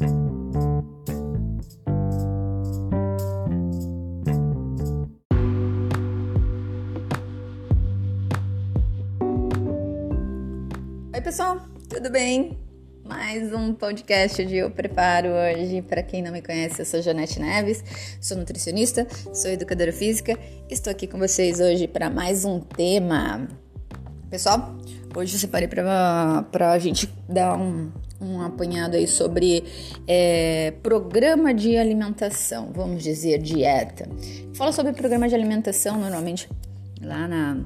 Oi, pessoal, tudo bem? Mais um podcast de Eu Preparo hoje. Para quem não me conhece, eu sou Janete Neves, sou nutricionista, sou educadora física. Estou aqui com vocês hoje para mais um tema. Pessoal, hoje eu separei para a gente dar um, um apanhado aí sobre é, programa de alimentação, vamos dizer, dieta. Fala sobre programa de alimentação normalmente lá na,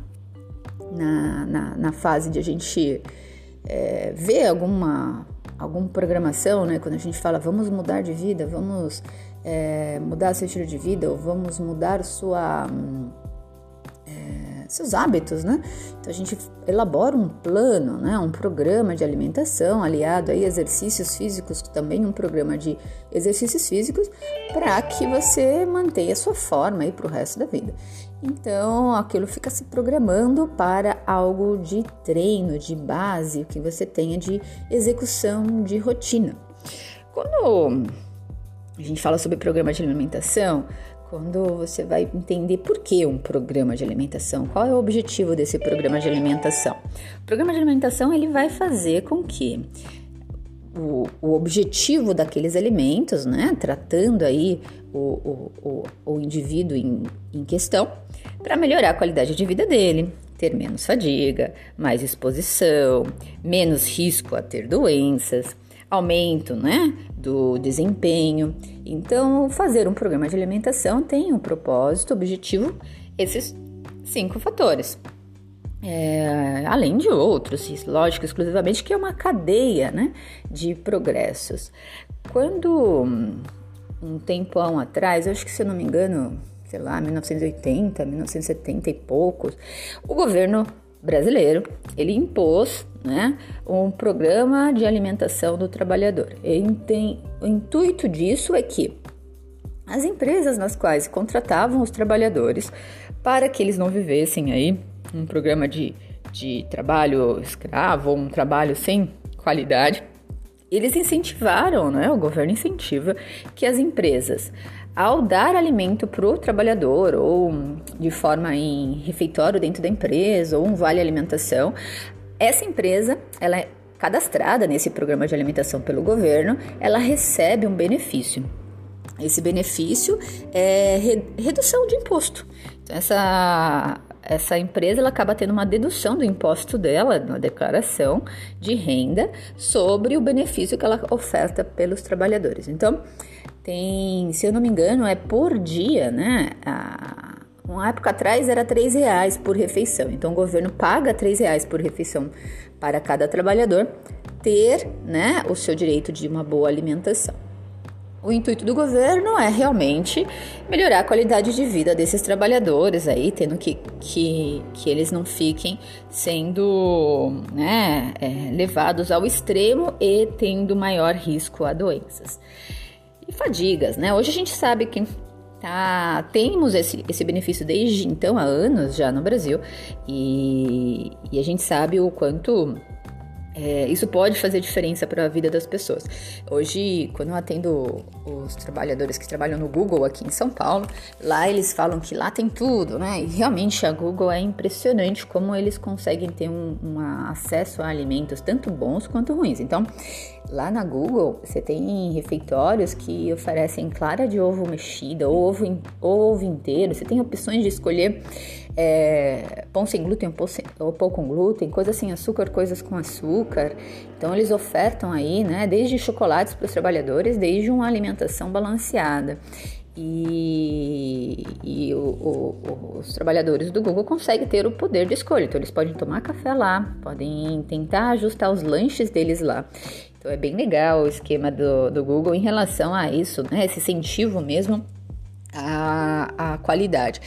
na, na, na fase de a gente é, ver alguma, alguma programação, né? Quando a gente fala vamos mudar de vida, vamos é, mudar seu estilo de vida, ou vamos mudar sua, é, seus hábitos, né? Então a gente elabora um plano, né? Um programa de alimentação aliado a exercícios físicos, também um programa de exercícios físicos, para que você mantenha a sua forma aí para o resto da vida. Então, aquilo fica se programando para algo de treino, de base, o que você tenha de execução de rotina. Quando a gente fala sobre programa de alimentação, quando você vai entender por que um programa de alimentação, qual é o objetivo desse programa de alimentação? O programa de alimentação ele vai fazer com que o, o objetivo daqueles alimentos, né, tratando aí o, o, o, o indivíduo em, em questão, para melhorar a qualidade de vida dele, ter menos fadiga, mais exposição, menos risco a ter doenças, aumento né, do desempenho. Então, fazer um programa de alimentação tem um propósito, objetivo, esses cinco fatores. É, além de outros, lógico, exclusivamente que é uma cadeia né, de progressos. Quando um tempão atrás, eu acho que se eu não me engano, sei lá, 1980, 1970 e poucos, o governo brasileiro ele impôs né, um programa de alimentação do trabalhador. Tem, o intuito disso é que as empresas nas quais contratavam os trabalhadores para que eles não vivessem aí um programa de, de trabalho escravo um trabalho sem qualidade, eles incentivaram, né, o governo incentiva que as empresas ao dar alimento para o trabalhador, ou de forma em refeitório dentro da empresa, ou um vale alimentação, essa empresa, ela é cadastrada nesse programa de alimentação pelo governo, ela recebe um benefício. Esse benefício é redução de imposto. Então, essa, essa empresa ela acaba tendo uma dedução do imposto dela, na declaração de renda, sobre o benefício que ela oferta pelos trabalhadores. Então, tem, se eu não me engano, é por dia, né? Uma época atrás era três reais por refeição. Então o governo paga três reais por refeição para cada trabalhador ter, né, o seu direito de uma boa alimentação. O intuito do governo é realmente melhorar a qualidade de vida desses trabalhadores aí, tendo que, que, que eles não fiquem sendo né, é, levados ao extremo e tendo maior risco a doenças e fadigas, né? Hoje a gente sabe que tá, temos esse, esse benefício desde então, há anos já no Brasil, e, e a gente sabe o quanto é, isso pode fazer diferença para a vida das pessoas. Hoje, quando eu atendo os trabalhadores que trabalham no Google aqui em São Paulo, lá eles falam que lá tem tudo, né? E realmente a Google é impressionante como eles conseguem ter um, um acesso a alimentos tanto bons quanto ruins. Então, Lá na Google, você tem refeitórios que oferecem clara de ovo mexida ou ovo, ou ovo inteiro. Você tem opções de escolher é, pão sem glúten ou pão com glúten, coisas sem açúcar, coisas com açúcar. Então, eles ofertam aí, né, desde chocolates para os trabalhadores, desde uma alimentação balanceada. E, e o, o, os trabalhadores do Google conseguem ter o poder de escolha. Então, eles podem tomar café lá, podem tentar ajustar os lanches deles lá. Então é bem legal o esquema do, do Google em relação a isso, né? Esse incentivo mesmo à, à qualidade.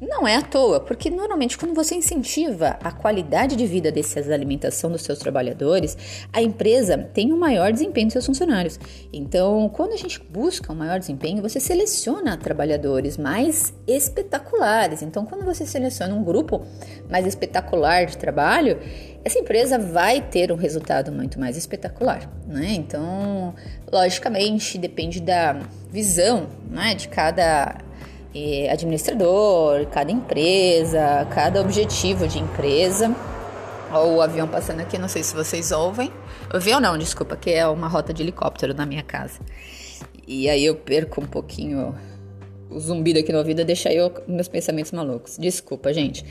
Não é à toa, porque normalmente quando você incentiva a qualidade de vida dessas alimentação dos seus trabalhadores, a empresa tem um maior desempenho dos seus funcionários. Então, quando a gente busca um maior desempenho, você seleciona trabalhadores mais espetaculares. Então, quando você seleciona um grupo mais espetacular de trabalho, essa empresa vai ter um resultado muito mais espetacular, né? Então, logicamente, depende da visão, né, de cada administrador, cada empresa, cada objetivo de empresa. Olha o avião passando aqui, não sei se vocês ouvem. Avião não, desculpa, que é uma rota de helicóptero na minha casa. E aí eu perco um pouquinho o zumbido aqui no ouvido, deixa eu meus pensamentos malucos. Desculpa, gente.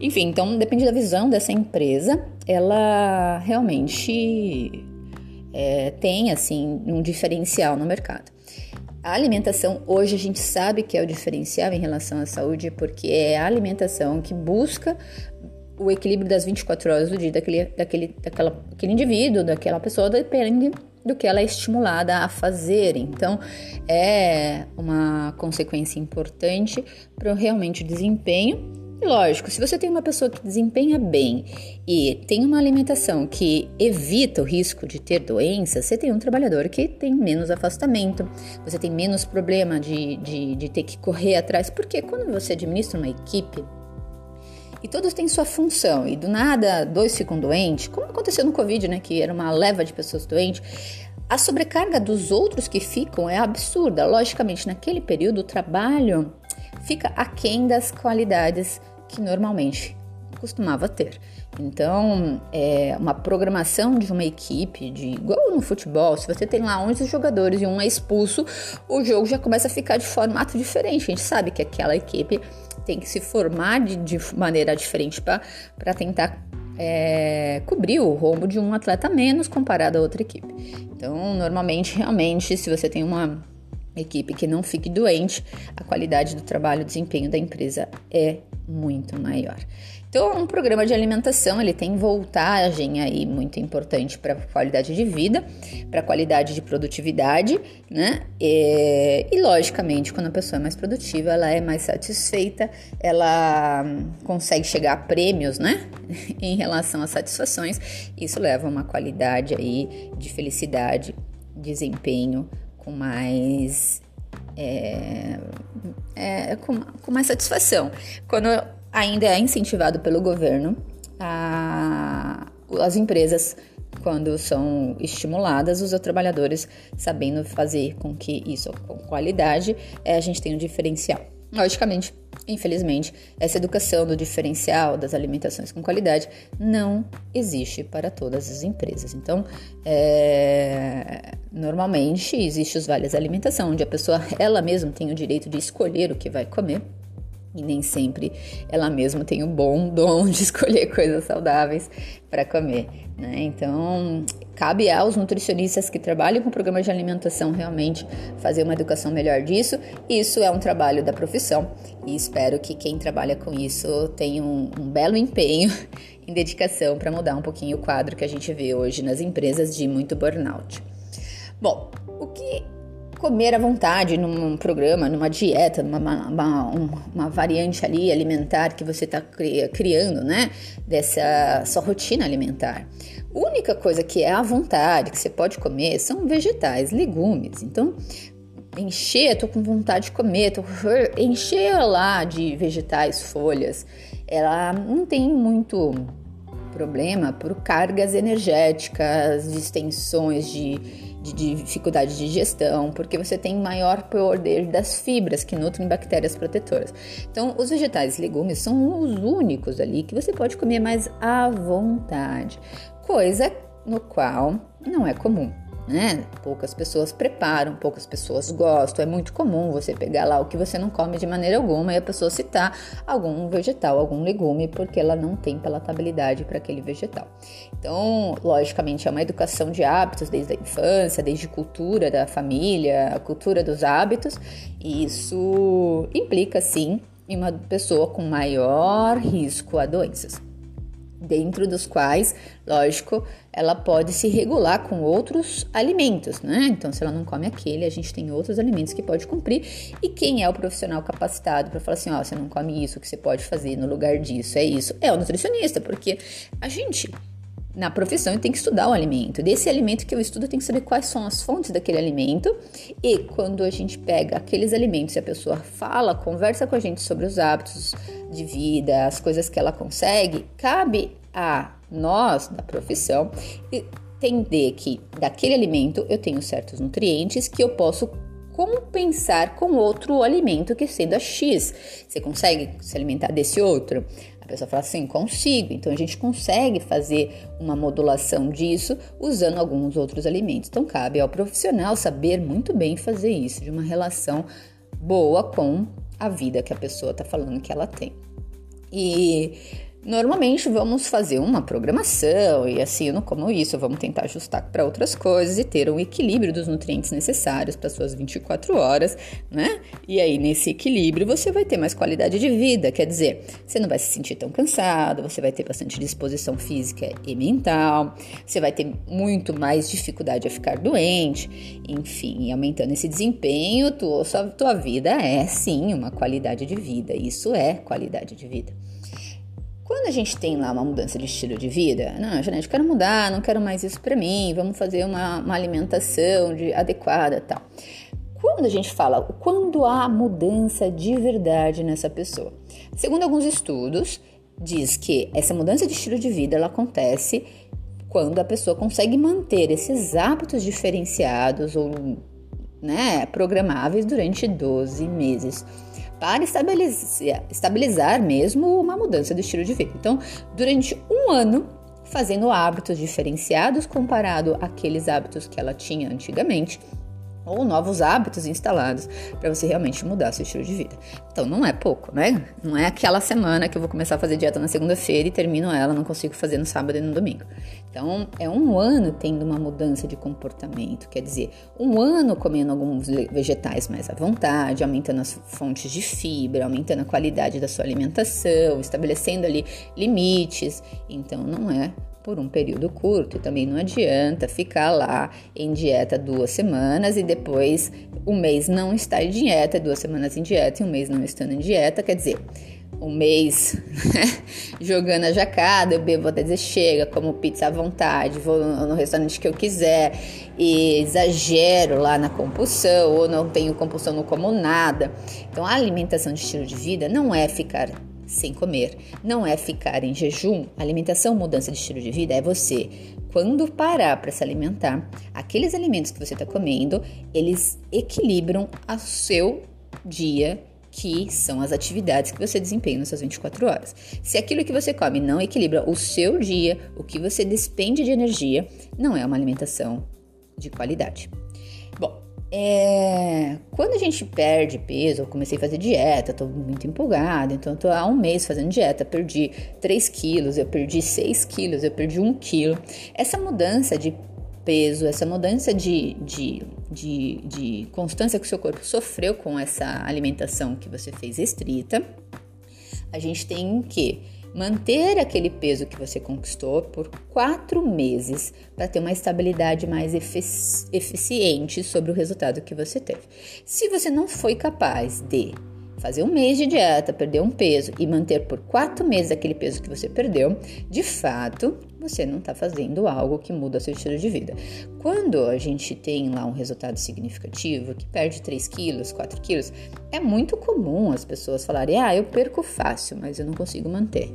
Enfim, então depende da visão dessa empresa. Ela realmente é, tem assim um diferencial no mercado. A alimentação, hoje a gente sabe que é o diferencial em relação à saúde, porque é a alimentação que busca o equilíbrio das 24 horas do dia daquele, daquele, daquela, daquele indivíduo, daquela pessoa, depende do que ela é estimulada a fazer. Então, é uma consequência importante para realmente o desempenho lógico, se você tem uma pessoa que desempenha bem e tem uma alimentação que evita o risco de ter doenças, você tem um trabalhador que tem menos afastamento, você tem menos problema de, de, de ter que correr atrás, porque quando você administra uma equipe e todos têm sua função e do nada dois ficam doentes, como aconteceu no Covid, né, que era uma leva de pessoas doentes, a sobrecarga dos outros que ficam é absurda. Logicamente, naquele período, o trabalho fica aquém das qualidades que normalmente costumava ter. Então, é uma programação de uma equipe, de igual no futebol, se você tem lá 11 jogadores e um é expulso, o jogo já começa a ficar de formato diferente. A gente sabe que aquela equipe tem que se formar de, de maneira diferente para tentar é, cobrir o rombo de um atleta menos comparado a outra equipe. Então, normalmente, realmente, se você tem uma equipe que não fique doente, a qualidade do trabalho, o desempenho da empresa é muito maior. Então, um programa de alimentação ele tem voltagem aí muito importante para qualidade de vida, para qualidade de produtividade, né? E, e, logicamente, quando a pessoa é mais produtiva, ela é mais satisfeita, ela consegue chegar a prêmios, né? em relação às satisfações. Isso leva a uma qualidade aí de felicidade, desempenho com mais é, é, com, com mais satisfação. Quando ainda é incentivado pelo governo, a, as empresas, quando são estimuladas, os trabalhadores sabendo fazer com que isso com qualidade, é, a gente tem um diferencial. Logicamente, infelizmente, essa educação do diferencial das alimentações com qualidade não existe para todas as empresas. Então, é, normalmente existe os vales alimentação, onde a pessoa ela mesma tem o direito de escolher o que vai comer e nem sempre ela mesma tem o bom dom de escolher coisas saudáveis para comer. Né? Então, cabe aos nutricionistas que trabalham com programas de alimentação realmente fazer uma educação melhor disso. Isso é um trabalho da profissão e espero que quem trabalha com isso tenha um, um belo empenho em dedicação para mudar um pouquinho o quadro que a gente vê hoje nas empresas de muito burnout. Bom, o que comer à vontade num programa, numa dieta, numa uma, uma variante ali alimentar que você está criando, né? Dessa sua rotina alimentar. Única coisa que é à vontade, que você pode comer, são vegetais, legumes. Então, encher, tô com vontade de comer, tô, encher lá de vegetais, folhas, ela não tem muito problema por cargas energéticas, distensões de de dificuldade de digestão, porque você tem maior poder das fibras que nutrem bactérias protetoras. Então, os vegetais e legumes são os únicos ali que você pode comer mais à vontade, coisa no qual não é comum né? Poucas pessoas preparam, poucas pessoas gostam. É muito comum você pegar lá o que você não come de maneira alguma e a pessoa citar algum vegetal, algum legume, porque ela não tem palatabilidade para aquele vegetal. Então, logicamente, é uma educação de hábitos desde a infância, desde cultura da família, a cultura dos hábitos, e isso implica sim em uma pessoa com maior risco a doenças. Dentro dos quais, lógico, ela pode se regular com outros alimentos, né? Então, se ela não come aquele, a gente tem outros alimentos que pode cumprir. E quem é o profissional capacitado para falar assim, ó, você não come isso, o que você pode fazer no lugar disso, é isso? É o nutricionista, porque a gente na profissão tem que estudar o alimento. Desse alimento que eu estudo, eu tenho que saber quais são as fontes daquele alimento. E quando a gente pega aqueles alimentos e a pessoa fala, conversa com a gente sobre os hábitos de vida, as coisas que ela consegue, cabe a nós da profissão entender que daquele alimento eu tenho certos nutrientes que eu posso compensar com outro alimento que sendo a X. Você consegue se alimentar desse outro? A pessoa fala assim, consigo. Então a gente consegue fazer uma modulação disso usando alguns outros alimentos. Então cabe ao profissional saber muito bem fazer isso, de uma relação boa com a vida que a pessoa está falando que ela tem. E Normalmente vamos fazer uma programação e assim, não como isso, vamos tentar ajustar para outras coisas e ter um equilíbrio dos nutrientes necessários para suas 24 horas, né? E aí nesse equilíbrio você vai ter mais qualidade de vida, quer dizer, você não vai se sentir tão cansado, você vai ter bastante disposição física e mental, você vai ter muito mais dificuldade a ficar doente, enfim, aumentando esse desempenho, tua, tua vida é sim uma qualidade de vida, isso é qualidade de vida. Quando a gente tem lá uma mudança de estilo de vida, não, Janete, quero mudar, não quero mais isso para mim, vamos fazer uma, uma alimentação de, adequada tal. Quando a gente fala, quando há mudança de verdade nessa pessoa? Segundo alguns estudos, diz que essa mudança de estilo de vida ela acontece quando a pessoa consegue manter esses hábitos diferenciados ou né, programáveis durante 12 meses para estabilizar, estabilizar mesmo uma mudança do estilo de vida. Então, durante um ano, fazendo hábitos diferenciados comparado àqueles hábitos que ela tinha antigamente, ou novos hábitos instalados para você realmente mudar seu estilo de vida. Então não é pouco, né? Não é aquela semana que eu vou começar a fazer dieta na segunda-feira e termino ela, não consigo fazer no sábado e no domingo. Então é um ano tendo uma mudança de comportamento, quer dizer, um ano comendo alguns vegetais mais à vontade, aumentando as fontes de fibra, aumentando a qualidade da sua alimentação, estabelecendo ali limites. Então não é por um período curto. Também não adianta ficar lá em dieta duas semanas e depois um mês não estar em dieta, duas semanas em dieta e um mês não estando em dieta. Quer dizer, um mês né, jogando a jacada, eu bebo até dizer chega, como pizza à vontade, vou no restaurante que eu quiser e exagero lá na compulsão ou não tenho compulsão, não como nada. Então a alimentação de estilo de vida não é ficar sem comer. Não é ficar em jejum. Alimentação, mudança de estilo de vida é você, quando parar para se alimentar, aqueles alimentos que você está comendo, eles equilibram o seu dia que são as atividades que você desempenha nas suas 24 horas. Se aquilo que você come não equilibra o seu dia, o que você despende de energia, não é uma alimentação de qualidade. É, quando a gente perde peso, eu comecei a fazer dieta, tô muito empolgada, então tô há um mês fazendo dieta, perdi 3 quilos, eu perdi 6 quilos, eu perdi 1 quilo. Essa mudança de peso, essa mudança de, de, de, de constância que o seu corpo sofreu com essa alimentação que você fez estrita, a gente tem que manter aquele peso que você conquistou por quatro meses para ter uma estabilidade mais efici eficiente sobre o resultado que você teve. Se você não foi capaz de fazer um mês de dieta, perder um peso e manter por quatro meses aquele peso que você perdeu, de fato, você não está fazendo algo que muda seu estilo de vida. Quando a gente tem lá um resultado significativo, que perde 3 quilos, 4 quilos, é muito comum as pessoas falarem: ah, eu perco fácil, mas eu não consigo manter.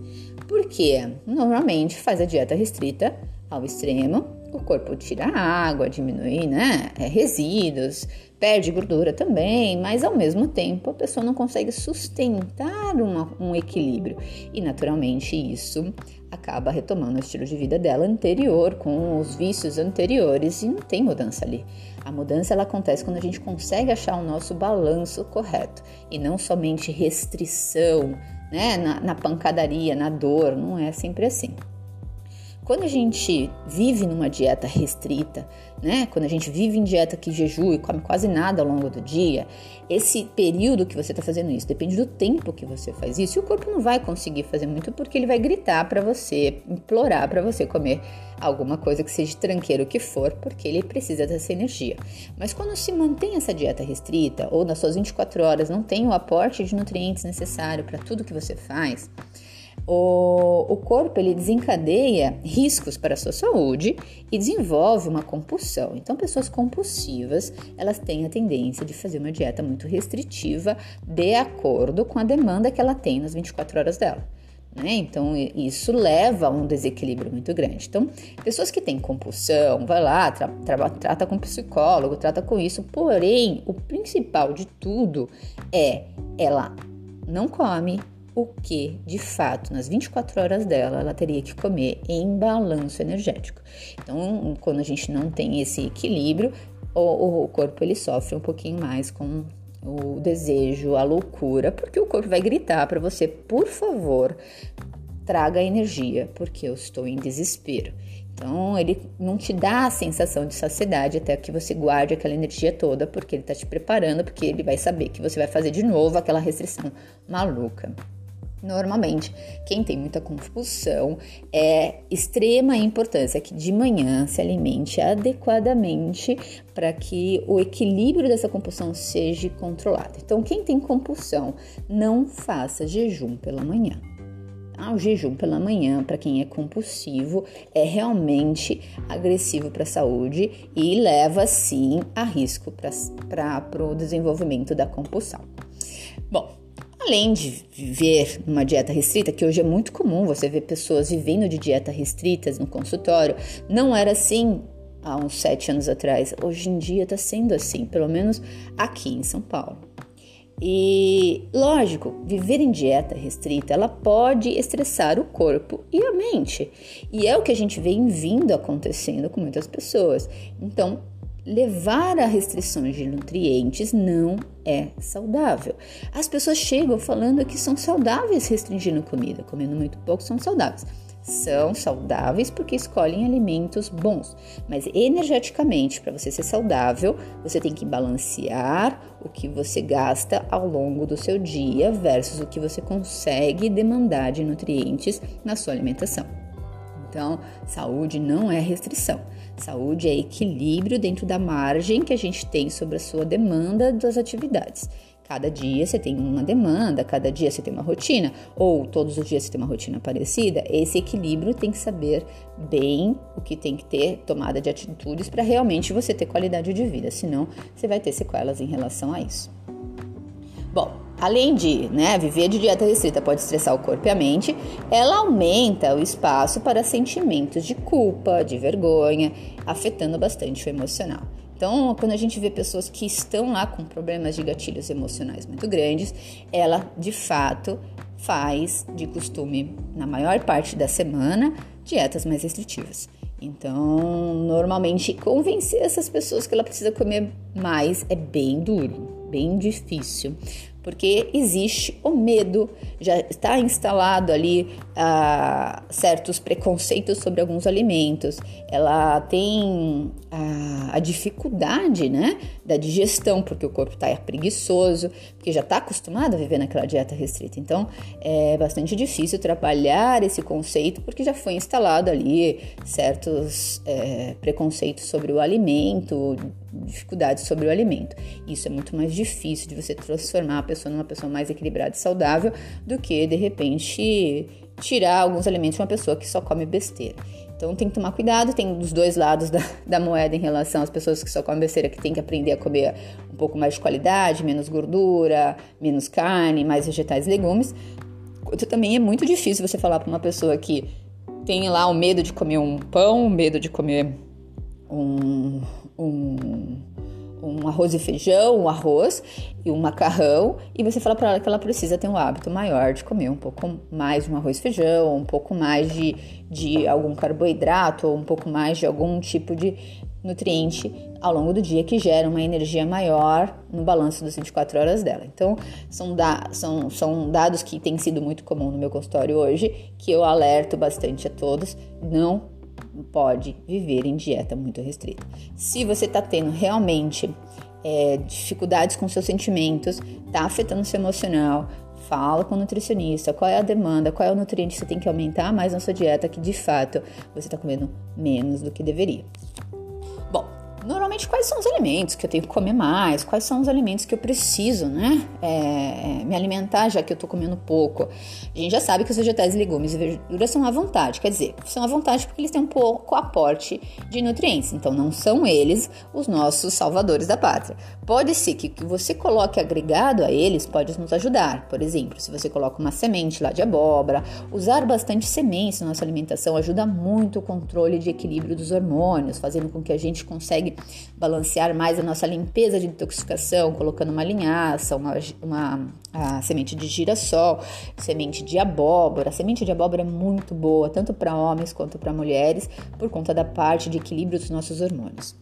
Por quê? Normalmente faz a dieta restrita ao extremo, o corpo tira água, diminui né, é, resíduos, perde gordura também, mas ao mesmo tempo a pessoa não consegue sustentar uma, um equilíbrio e naturalmente isso acaba retomando o estilo de vida dela anterior, com os vícios anteriores e não tem mudança ali. A mudança ela acontece quando a gente consegue achar o nosso balanço correto e não somente restrição, né, na, na pancadaria, na dor, não é sempre assim. Quando a gente vive numa dieta restrita, né? Quando a gente vive em dieta que jejua e come quase nada ao longo do dia, esse período que você está fazendo isso depende do tempo que você faz isso. E o corpo não vai conseguir fazer muito porque ele vai gritar para você, implorar para você comer alguma coisa que seja tranqueiro que for, porque ele precisa dessa energia. Mas quando se mantém essa dieta restrita ou nas suas 24 horas não tem o aporte de nutrientes necessário para tudo que você faz, o, o corpo ele desencadeia riscos para a sua saúde e desenvolve uma compulsão. Então, pessoas compulsivas elas têm a tendência de fazer uma dieta muito restritiva de acordo com a demanda que ela tem nas 24 horas dela. Né? Então, isso leva a um desequilíbrio muito grande. Então, pessoas que têm compulsão, vai lá, tra tra trata com psicólogo, trata com isso. Porém, o principal de tudo é ela não come, o que, de fato, nas 24 horas dela, ela teria que comer em balanço energético. Então, quando a gente não tem esse equilíbrio, o, o corpo ele sofre um pouquinho mais com o desejo, a loucura, porque o corpo vai gritar para você, por favor, traga energia, porque eu estou em desespero. Então, ele não te dá a sensação de saciedade até que você guarde aquela energia toda, porque ele está te preparando, porque ele vai saber que você vai fazer de novo aquela restrição maluca. Normalmente, quem tem muita compulsão é extrema importância que de manhã se alimente adequadamente para que o equilíbrio dessa compulsão seja controlado. Então, quem tem compulsão, não faça jejum pela manhã. Ah, o jejum pela manhã, para quem é compulsivo, é realmente agressivo para a saúde e leva sim a risco para o desenvolvimento da compulsão. Bom, Além de viver numa dieta restrita, que hoje é muito comum você ver pessoas vivendo de dieta restritas no consultório, não era assim há uns sete anos atrás. Hoje em dia está sendo assim, pelo menos aqui em São Paulo. E lógico, viver em dieta restrita, ela pode estressar o corpo e a mente. E é o que a gente vem vindo acontecendo com muitas pessoas. Então, levar a restrições de nutrientes não é saudável. As pessoas chegam falando que são saudáveis restringindo comida, comendo muito pouco são saudáveis. São saudáveis porque escolhem alimentos bons, mas energeticamente, para você ser saudável, você tem que balancear o que você gasta ao longo do seu dia versus o que você consegue demandar de nutrientes na sua alimentação. Então, saúde não é restrição. Saúde é equilíbrio dentro da margem que a gente tem sobre a sua demanda das atividades. Cada dia você tem uma demanda, cada dia você tem uma rotina, ou todos os dias você tem uma rotina parecida. Esse equilíbrio tem que saber bem o que tem que ter tomada de atitudes para realmente você ter qualidade de vida, senão você vai ter sequelas em relação a isso. Bom, além de né, viver de dieta restrita pode estressar o corpo e a mente, ela aumenta o espaço para sentimentos de culpa, de vergonha, afetando bastante o emocional. Então, quando a gente vê pessoas que estão lá com problemas de gatilhos emocionais muito grandes, ela de fato faz de costume, na maior parte da semana, dietas mais restritivas. Então, normalmente, convencer essas pessoas que ela precisa comer mais é bem duro bem difícil, porque existe o medo, já está instalado ali ah, certos preconceitos sobre alguns alimentos, ela tem a, a dificuldade né, da digestão, porque o corpo está preguiçoso, porque já está acostumado a viver naquela dieta restrita. Então é bastante difícil trabalhar esse conceito, porque já foi instalado ali certos é, preconceitos sobre o alimento, dificuldades sobre o alimento. Isso é muito mais difícil de você transformar a pessoa numa pessoa mais equilibrada e saudável do que de repente tirar alguns alimentos de uma pessoa que só come besteira. Então tem que tomar cuidado, tem dos dois lados da, da, moeda em relação às pessoas que só comem besteira, que tem que aprender a comer um pouco mais de qualidade, menos gordura, menos carne, mais vegetais e legumes. Também é muito difícil você falar para uma pessoa que tem lá o medo de comer um pão, o medo de comer um, um um arroz e feijão, um arroz e um macarrão, e você fala para ela que ela precisa ter um hábito maior de comer um pouco mais de um arroz e feijão, um pouco mais de, de algum carboidrato, ou um pouco mais de algum tipo de nutriente ao longo do dia que gera uma energia maior no balanço das 24 horas dela. Então, são, da, são, são dados que têm sido muito comum no meu consultório hoje, que eu alerto bastante a todos. Não pode viver em dieta muito restrita. Se você está tendo realmente é, dificuldades com seus sentimentos, está afetando seu emocional, fala com o nutricionista qual é a demanda, qual é o nutriente que você tem que aumentar mais na sua dieta, que de fato você está comendo menos do que deveria. Normalmente, quais são os alimentos que eu tenho que comer mais? Quais são os alimentos que eu preciso, né? É, me alimentar, já que eu tô comendo pouco. A gente já sabe que os vegetais, legumes e verduras são à vontade, quer dizer, são à vontade porque eles têm um pouco aporte de nutrientes. Então, não são eles os nossos salvadores da pátria. Pode ser que o que você coloque agregado a eles pode nos ajudar. Por exemplo, se você coloca uma semente lá de abóbora, usar bastante sementes na nossa alimentação ajuda muito o controle de equilíbrio dos hormônios, fazendo com que a gente consiga balancear mais a nossa limpeza de detoxificação, colocando uma linhaça, uma, uma semente de girassol, semente de abóbora. A semente de abóbora é muito boa, tanto para homens quanto para mulheres, por conta da parte de equilíbrio dos nossos hormônios.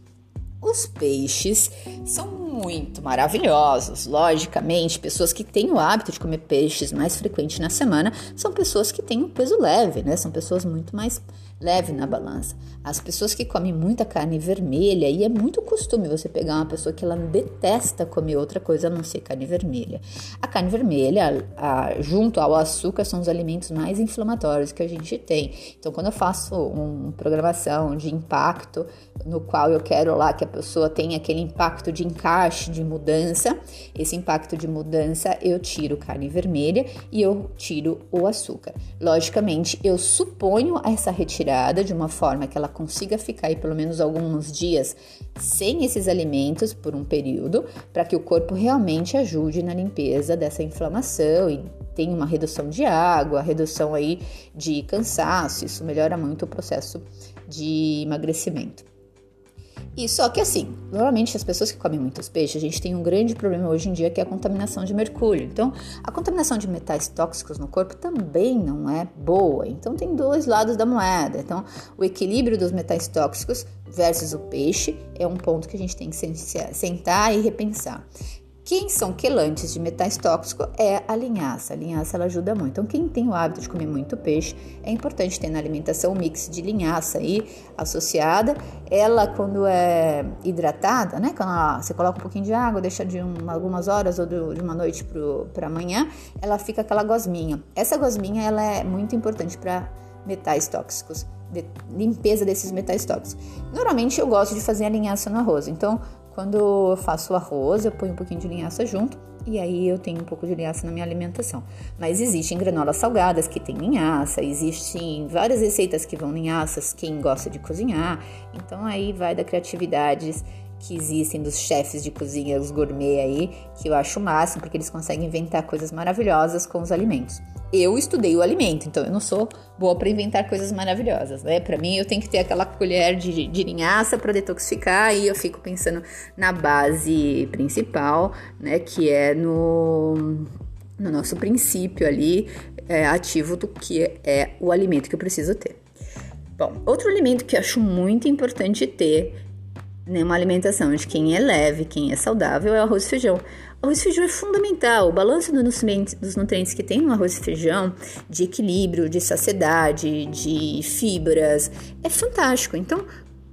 Os peixes são muito maravilhosos. Logicamente, pessoas que têm o hábito de comer peixes mais frequente na semana são pessoas que têm um peso leve, né? São pessoas muito mais leve na balança. As pessoas que comem muita carne vermelha, e é muito costume você pegar uma pessoa que ela detesta comer outra coisa a não ser carne vermelha. A carne vermelha, a, junto ao açúcar, são os alimentos mais inflamatórios que a gente tem. Então, quando eu faço uma programação de impacto, no qual eu quero lá que a pessoa tenha aquele impacto de encaixe, de mudança, esse impacto de mudança, eu tiro carne vermelha e eu tiro o açúcar. Logicamente, eu suponho essa retirada de uma forma que ela consiga ficar aí pelo menos alguns dias sem esses alimentos por um período, para que o corpo realmente ajude na limpeza dessa inflamação e tenha uma redução de água, redução aí de cansaço, isso melhora muito o processo de emagrecimento. E só que assim, normalmente as pessoas que comem muitos peixes, a gente tem um grande problema hoje em dia que é a contaminação de mercúrio. Então, a contaminação de metais tóxicos no corpo também não é boa. Então, tem dois lados da moeda. Então, o equilíbrio dos metais tóxicos versus o peixe é um ponto que a gente tem que sentar e repensar. Quem são quelantes de metais tóxicos é a linhaça. A linhaça ela ajuda muito. Então, quem tem o hábito de comer muito peixe, é importante ter na alimentação um mix de linhaça aí associada. Ela, quando é hidratada, né? Quando ela, você coloca um pouquinho de água, deixa de um, algumas horas ou de uma noite para amanhã, ela fica aquela gosminha. Essa gosminha ela é muito importante para metais tóxicos. De, limpeza desses metais tóxicos. Normalmente eu gosto de fazer a linhaça no arroz. Então, quando eu faço arroz, eu ponho um pouquinho de linhaça junto e aí eu tenho um pouco de linhaça na minha alimentação. Mas existem granolas salgadas que tem linhaça, existem várias receitas que vão linhaças, quem gosta de cozinhar. Então aí vai da criatividade que existem dos chefes de cozinha, os gourmet aí, que eu acho o máximo, porque eles conseguem inventar coisas maravilhosas com os alimentos. Eu estudei o alimento, então eu não sou boa para inventar coisas maravilhosas, né? Para mim, eu tenho que ter aquela colher de, de linhaça para detoxificar e eu fico pensando na base principal, né? Que é no, no nosso princípio ali é, ativo do que é o alimento que eu preciso ter. Bom, outro alimento que eu acho muito importante ter uma alimentação de quem é leve, quem é saudável, é o arroz e feijão. Arroz e feijão é fundamental. O balanço dos nutrientes que tem no arroz e feijão, de equilíbrio, de saciedade, de fibras, é fantástico. Então,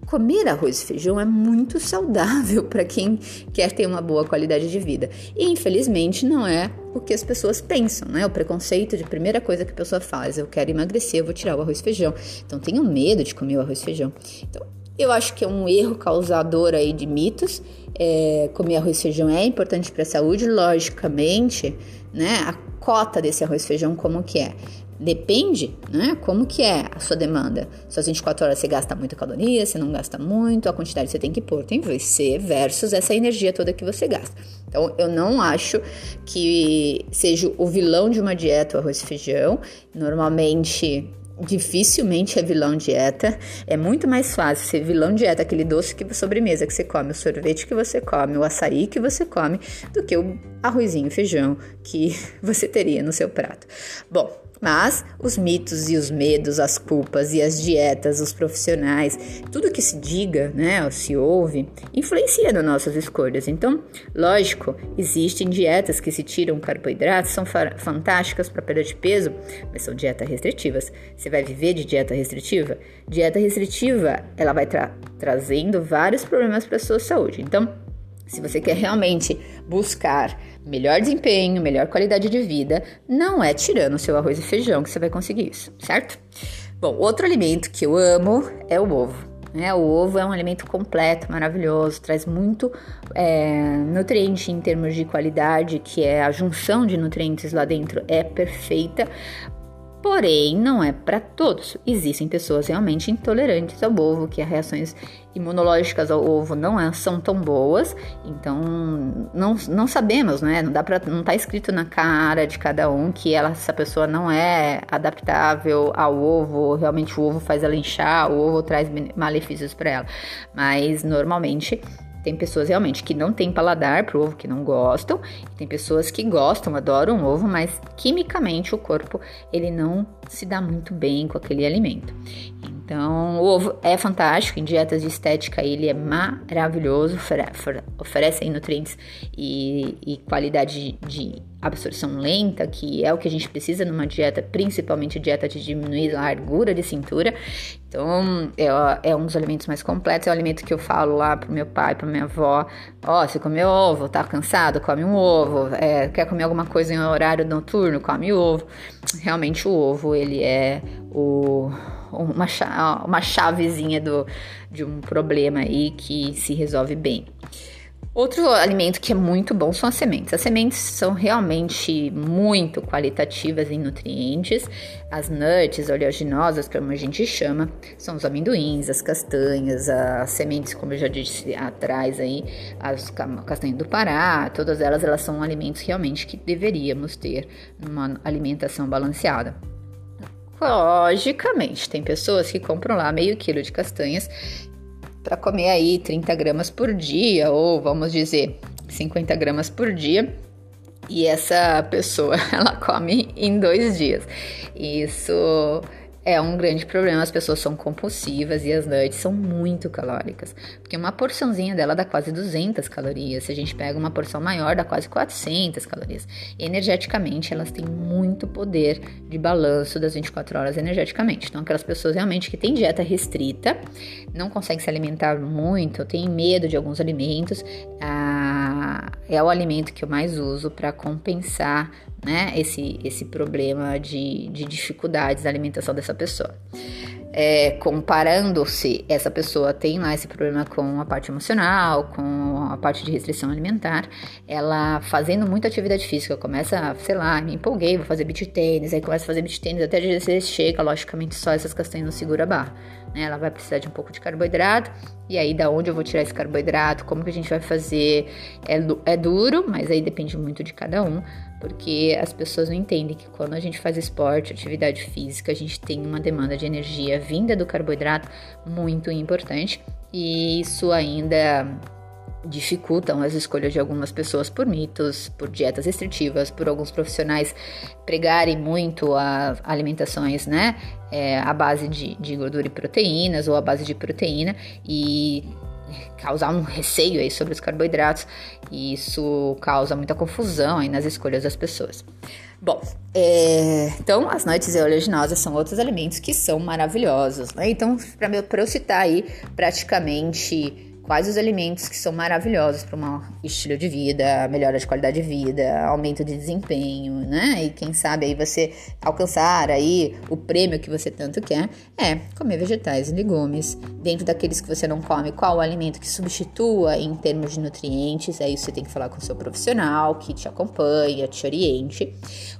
comer arroz e feijão é muito saudável para quem quer ter uma boa qualidade de vida. E infelizmente não é o que as pessoas pensam, né? O preconceito de primeira coisa que a pessoa faz, eu quero emagrecer, eu vou tirar o arroz e feijão. Então tenho medo de comer o arroz e feijão. Então eu acho que é um erro causador aí de mitos. É, comer arroz e feijão é importante para a saúde, logicamente, né? A cota desse arroz e feijão como que é? Depende, né? Como que é a sua demanda. Se às 24 horas você gasta muita caloria, você não gasta muito, a quantidade que você tem que pôr tem você versus essa energia toda que você gasta. Então, eu não acho que seja o vilão de uma dieta o arroz e feijão. Normalmente dificilmente é vilão dieta. É muito mais fácil ser vilão dieta, aquele doce que sobremesa que você come, o sorvete que você come, o açaí que você come, do que o arrozinho e feijão que você teria no seu prato. Bom, Mas os mitos e os medos, as culpas e as dietas, os profissionais, tudo que se diga, né, ou se ouve, influencia nas nossas escolhas. Então, lógico, existem dietas que se tiram carboidratos, são fantásticas para perda de peso, mas são dietas restritivas. Você vai viver de dieta restritiva? Dieta restritiva, ela vai tra trazendo vários problemas para a sua saúde. Então, se você quer realmente buscar melhor desempenho, melhor qualidade de vida, não é tirando o seu arroz e feijão que você vai conseguir isso, certo? Bom, outro alimento que eu amo é o ovo. Né? O ovo é um alimento completo, maravilhoso, traz muito é, nutriente em termos de qualidade, que é a junção de nutrientes lá dentro é perfeita. Porém, não é para todos. Existem pessoas realmente intolerantes ao ovo, que as reações imunológicas ao ovo não é, são tão boas. Então, não, não sabemos, né? Não dá para não tá escrito na cara de cada um que ela, essa pessoa não é adaptável ao ovo, realmente o ovo faz ela inchar, o ovo traz malefícios para ela. Mas normalmente tem pessoas realmente que não têm paladar pro ovo, que não gostam, tem pessoas que gostam, adoram ovo, mas quimicamente o corpo ele não se dá muito bem com aquele alimento. Então, o ovo é fantástico, em dietas de estética ele é maravilhoso, oferece nutrientes e, e qualidade de absorção lenta, que é o que a gente precisa numa dieta, principalmente dieta de diminuir a largura de cintura. Então, é, é, um dos alimentos mais completos. É o alimento que eu falo lá pro meu pai, pra minha avó: Ó, oh, você comeu ovo, tá cansado? Come um ovo. É, quer comer alguma coisa em horário noturno? Come ovo. Realmente, o ovo, ele é o uma, uma chavezinha do, de um problema aí que se resolve bem. Outro alimento que é muito bom são as sementes. As sementes são realmente muito qualitativas em nutrientes. As nuts oleaginosas, como a gente chama, são os amendoins, as castanhas, as sementes, como eu já disse atrás aí, as castanhas do Pará, todas elas, elas são alimentos realmente que deveríamos ter numa alimentação balanceada. Logicamente, tem pessoas que compram lá meio quilo de castanhas para comer aí 30 gramas por dia, ou vamos dizer 50 gramas por dia. E essa pessoa ela come em dois dias. Isso é um grande problema. As pessoas são compulsivas e as nuts são muito calóricas. Porque uma porçãozinha dela dá quase 200 calorias. Se a gente pega uma porção maior, dá quase 400 calorias. Energeticamente, elas têm muito poder de balanço das 24 horas energeticamente. Então, aquelas pessoas realmente que têm dieta restrita, não conseguem se alimentar muito, têm medo de alguns alimentos, ah, é o alimento que eu mais uso para compensar né, esse, esse problema de, de dificuldades da alimentação dessa pessoa. É, comparando-se, essa pessoa tem lá esse problema com a parte emocional, com a parte de restrição alimentar, ela fazendo muita atividade física, começa, sei lá, me empolguei, vou fazer beach tênis, aí começa a fazer beach tênis, até vezes chega, logicamente só essas castanhas não segura a barra, né? Ela vai precisar de um pouco de carboidrato, e aí da onde eu vou tirar esse carboidrato, como que a gente vai fazer, é, é duro, mas aí depende muito de cada um, porque as pessoas não entendem que quando a gente faz esporte, atividade física, a gente tem uma demanda de energia vinda do carboidrato muito importante. E isso ainda dificultam as escolhas de algumas pessoas por mitos, por dietas restritivas, por alguns profissionais pregarem muito as alimentações, né, é, à base de, de gordura e proteínas ou à base de proteína. E causar um receio aí sobre os carboidratos e isso causa muita confusão aí nas escolhas das pessoas. Bom, é, então as noites oleaginosas são outros alimentos que são maravilhosos, né? Então, para eu citar aí praticamente quais os alimentos que são maravilhosos para um estilo de vida, melhora de qualidade de vida, aumento de desempenho, né? E quem sabe aí você alcançar aí o prêmio que você tanto quer, é comer vegetais e legumes. Dentro daqueles que você não come, qual o alimento que substitua em termos de nutrientes? Aí você tem que falar com o seu profissional que te acompanha, te oriente.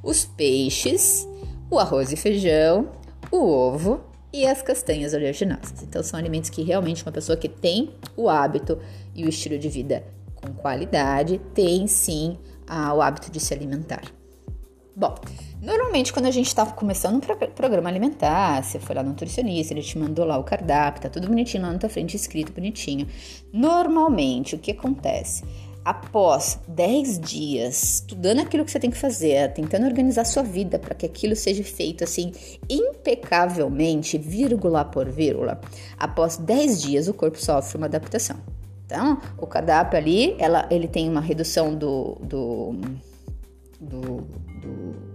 Os peixes, o arroz e feijão, o ovo e as castanhas oleaginosas. Então são alimentos que realmente uma pessoa que tem o hábito e o estilo de vida com qualidade tem sim o hábito de se alimentar. Bom, normalmente quando a gente está começando um programa alimentar, você foi lá no nutricionista, ele te mandou lá o cardápio, tá tudo bonitinho lá na tua frente, escrito bonitinho. Normalmente, o que acontece? Após 10 dias estudando aquilo que você tem que fazer, tentando organizar sua vida para que aquilo seja feito assim impecavelmente, vírgula por vírgula, após 10 dias o corpo sofre uma adaptação. Então, o cardápio ali, ela, ele tem uma redução do, do, do, do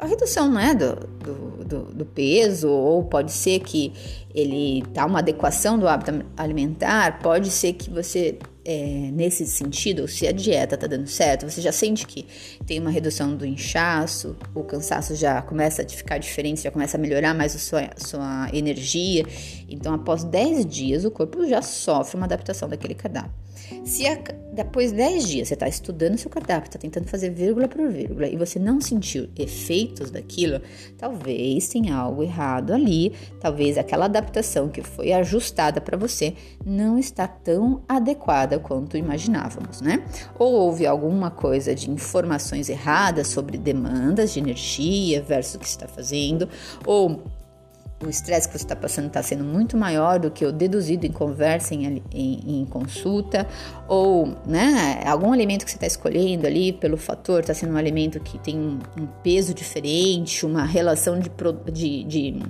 a redução né, do, do, do, do, peso, ou pode ser que ele tá uma adequação do hábito alimentar, pode ser que você, é, nesse sentido, se a dieta tá dando certo, você já sente que tem uma redução do inchaço, o cansaço já começa a ficar diferente, já começa a melhorar mais a sua, sua energia. Então, após 10 dias, o corpo já sofre uma adaptação daquele cardápio. Se a, depois de 10 dias você está estudando seu cardápio, está tentando fazer vírgula por vírgula e você não sentiu efeitos daquilo, talvez tenha algo errado ali, talvez aquela adaptação que foi ajustada para você não está tão adequada quanto imaginávamos, né? Ou houve alguma coisa de informações erradas sobre demandas de energia versus o que está fazendo, ou o estresse que você está passando está sendo muito maior do que o deduzido em conversa, em, em, em consulta, ou né, algum alimento que você está escolhendo ali pelo fator está sendo um alimento que tem um, um peso diferente, uma relação de, de, de,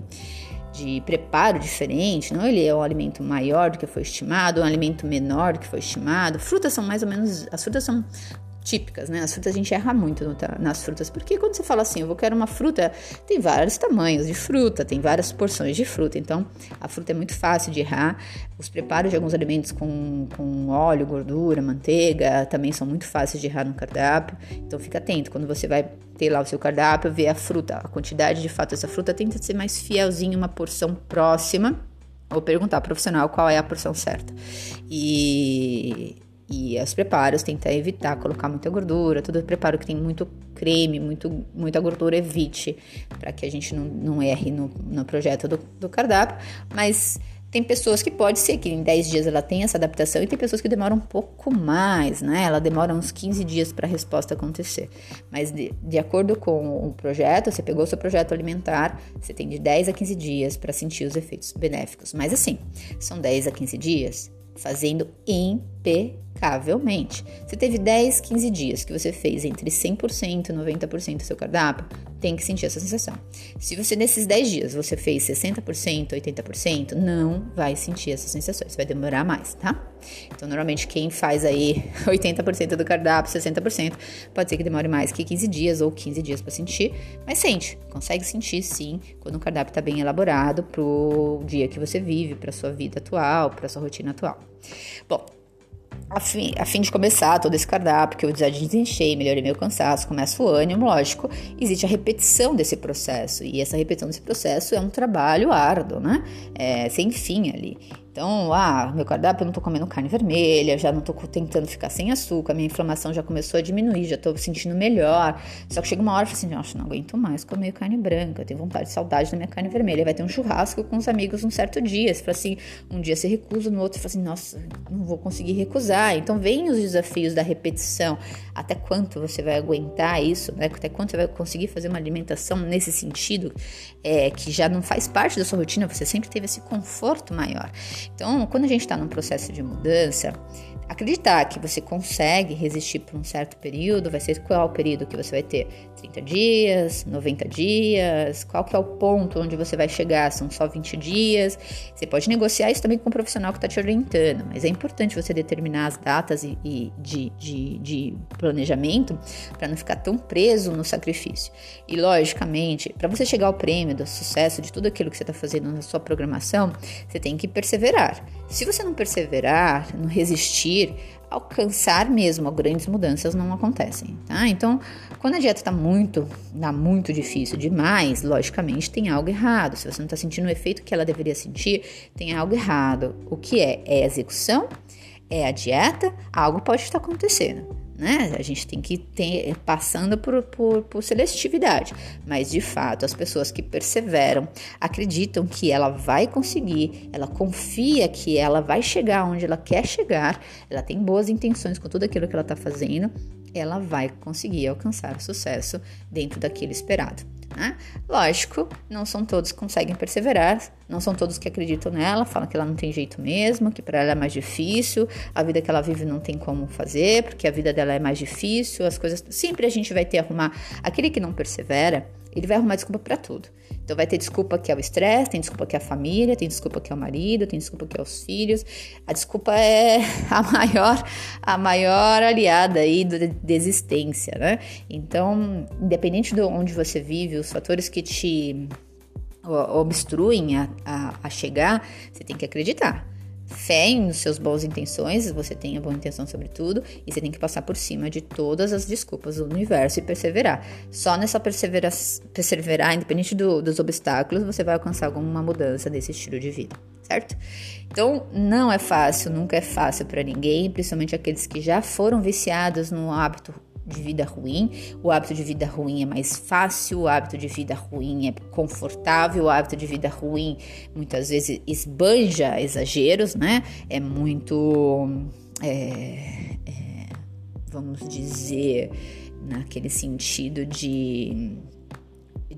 de preparo diferente, não? Ele é um alimento maior do que foi estimado, um alimento menor do que foi estimado. Frutas são mais ou menos, as frutas são típicas, né? As frutas a gente erra muito no, nas frutas, porque quando você fala assim, eu vou querer uma fruta, tem vários tamanhos de fruta, tem várias porções de fruta, então a fruta é muito fácil de errar. Os preparos de alguns alimentos com, com óleo, gordura, manteiga também são muito fáceis de errar no cardápio, então fica atento quando você vai ter lá o seu cardápio, ver a fruta, a quantidade de fato dessa fruta, tenta ser mais fielzinho, uma porção próxima, ou perguntar ao profissional qual é a porção certa. E e os preparos, tentar evitar colocar muita gordura, todo preparo que tem muito creme, muito, muita gordura, evite, para que a gente não, não erre no, no projeto do, do cardápio. Mas tem pessoas que pode ser que em 10 dias ela tenha essa adaptação e tem pessoas que demoram um pouco mais, né? Ela demora uns 15 dias para a resposta acontecer. Mas de, de, acordo com o projeto, você pegou o seu projeto alimentar, você tem de 10 a 15 dias para sentir os efeitos benéficos. Mas assim, são 10 a 15 dias fazendo impecavelmente. Você teve 10, 15 dias que você fez entre 100% e 90% do seu cardápio, tem que sentir essa sensação. Se você nesses 10 dias você fez 60%, 80%, não vai sentir essas sensações, vai demorar mais, tá? Então, normalmente quem faz aí 80% do cardápio, 60%, pode ser que demore mais que 15 dias ou 15 dias para sentir, mas sente, consegue sentir sim, quando o cardápio está bem elaborado pro dia que você vive, para sua vida atual, para sua rotina atual. Bom, a fim, a fim de começar todo esse cardápio, que eu já desenchei, melhorei meu cansaço, começa o ânimo, lógico, existe a repetição desse processo. E essa repetição desse processo é um trabalho árduo, né? É, sem fim ali. Então, ah, meu cardápio eu não tô comendo carne vermelha, já não tô tentando ficar sem açúcar, minha inflamação já começou a diminuir, já tô sentindo melhor. Só que chega uma hora e assim, nossa, não aguento mais comer carne branca, eu tenho vontade de saudade da minha carne vermelha. Vai ter um churrasco com os amigos um certo dia. Você fala assim, um dia você recusa, no outro fala assim, nossa, não vou conseguir recusar. Então vem os desafios da repetição. Até quanto você vai aguentar isso, né? Até quanto você vai conseguir fazer uma alimentação nesse sentido, é, que já não faz parte da sua rotina, você sempre teve esse conforto maior. Então, quando a gente está num processo de mudança, acreditar que você consegue resistir por um certo período, vai ser qual o período que você vai ter? 30 dias, 90 dias, qual que é o ponto onde você vai chegar? São só 20 dias? Você pode negociar isso também com o profissional que está te orientando, mas é importante você determinar as datas e, e de, de, de planejamento para não ficar tão preso no sacrifício. E logicamente, para você chegar ao prêmio do sucesso de tudo aquilo que você está fazendo na sua programação, você tem que perseverar. Se você não perseverar, não resistir, alcançar mesmo grandes mudanças não acontecem, tá? Então, quando a dieta está muito, tá muito difícil demais, logicamente tem algo errado. Se você não está sentindo o efeito que ela deveria sentir, tem algo errado. O que é? É a execução? É a dieta? Algo pode estar acontecendo né? A gente tem que ter passando por, por, por, seletividade. Mas de fato, as pessoas que perseveram acreditam que ela vai conseguir, ela confia que ela vai chegar onde ela quer chegar, ela tem boas intenções com tudo aquilo que ela está fazendo, ela vai conseguir alcançar o sucesso dentro daquele esperado. Né? Lógico, não são todos que conseguem perseverar, não são todos que acreditam nela, falam que ela não tem jeito mesmo, que para ela é mais difícil, a vida que ela vive não tem como fazer, porque a vida dela é mais difícil, as coisas. Sempre a gente vai ter arrumar. Aquele que não persevera, ele vai arrumar desculpa para tudo. Então vai ter desculpa que é o estresse, tem desculpa que é a família, tem desculpa que é o marido, tem desculpa que é os filhos. A desculpa é a maior, a maior aliada aí da desistência, né? Então, independente de onde você vive, os fatores que te obstruem a, a, a chegar, você tem que acreditar fé nos seus boas intenções, você tem a boa intenção sobre tudo, e você tem que passar por cima de todas as desculpas do universo e perseverar. Só nessa perseverar, perseverar independente do, dos obstáculos, você vai alcançar alguma mudança desse estilo de vida, certo? Então, não é fácil, nunca é fácil para ninguém, principalmente aqueles que já foram viciados no hábito de vida ruim. O hábito de vida ruim é mais fácil, o hábito de vida ruim é confortável, o hábito de vida ruim muitas vezes esbanja exageros, né? É muito. É, é, vamos dizer, naquele sentido de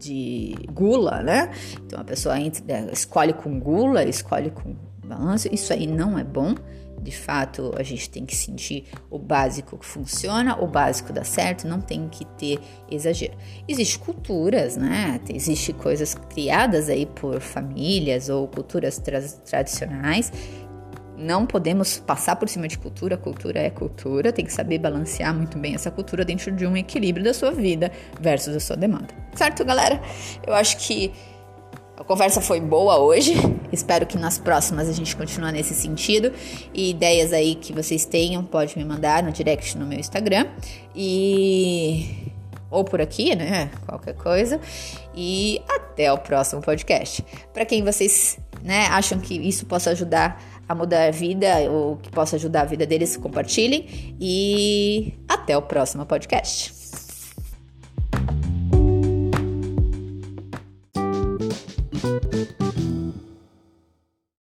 de gula, né? Então a pessoa entra, escolhe com gula, escolhe com balanço, isso aí não é bom. De fato, a gente tem que sentir o básico que funciona, o básico dá certo, não tem que ter exagero. Existem culturas, né? Existem coisas criadas aí por famílias ou culturas tra tradicionais. Não podemos passar por cima de cultura, cultura é cultura, tem que saber balancear muito bem essa cultura dentro de um equilíbrio da sua vida versus a sua demanda. Certo, galera? Eu acho que a conversa foi boa hoje. Espero que nas próximas a gente continue nesse sentido. E ideias aí que vocês tenham, pode me mandar no direct no meu Instagram. E ou por aqui, né? Qualquer coisa. E até o próximo podcast. Para quem vocês, né, acham que isso possa ajudar a mudar a vida ou que possa ajudar a vida deles, compartilhem e até o próximo podcast.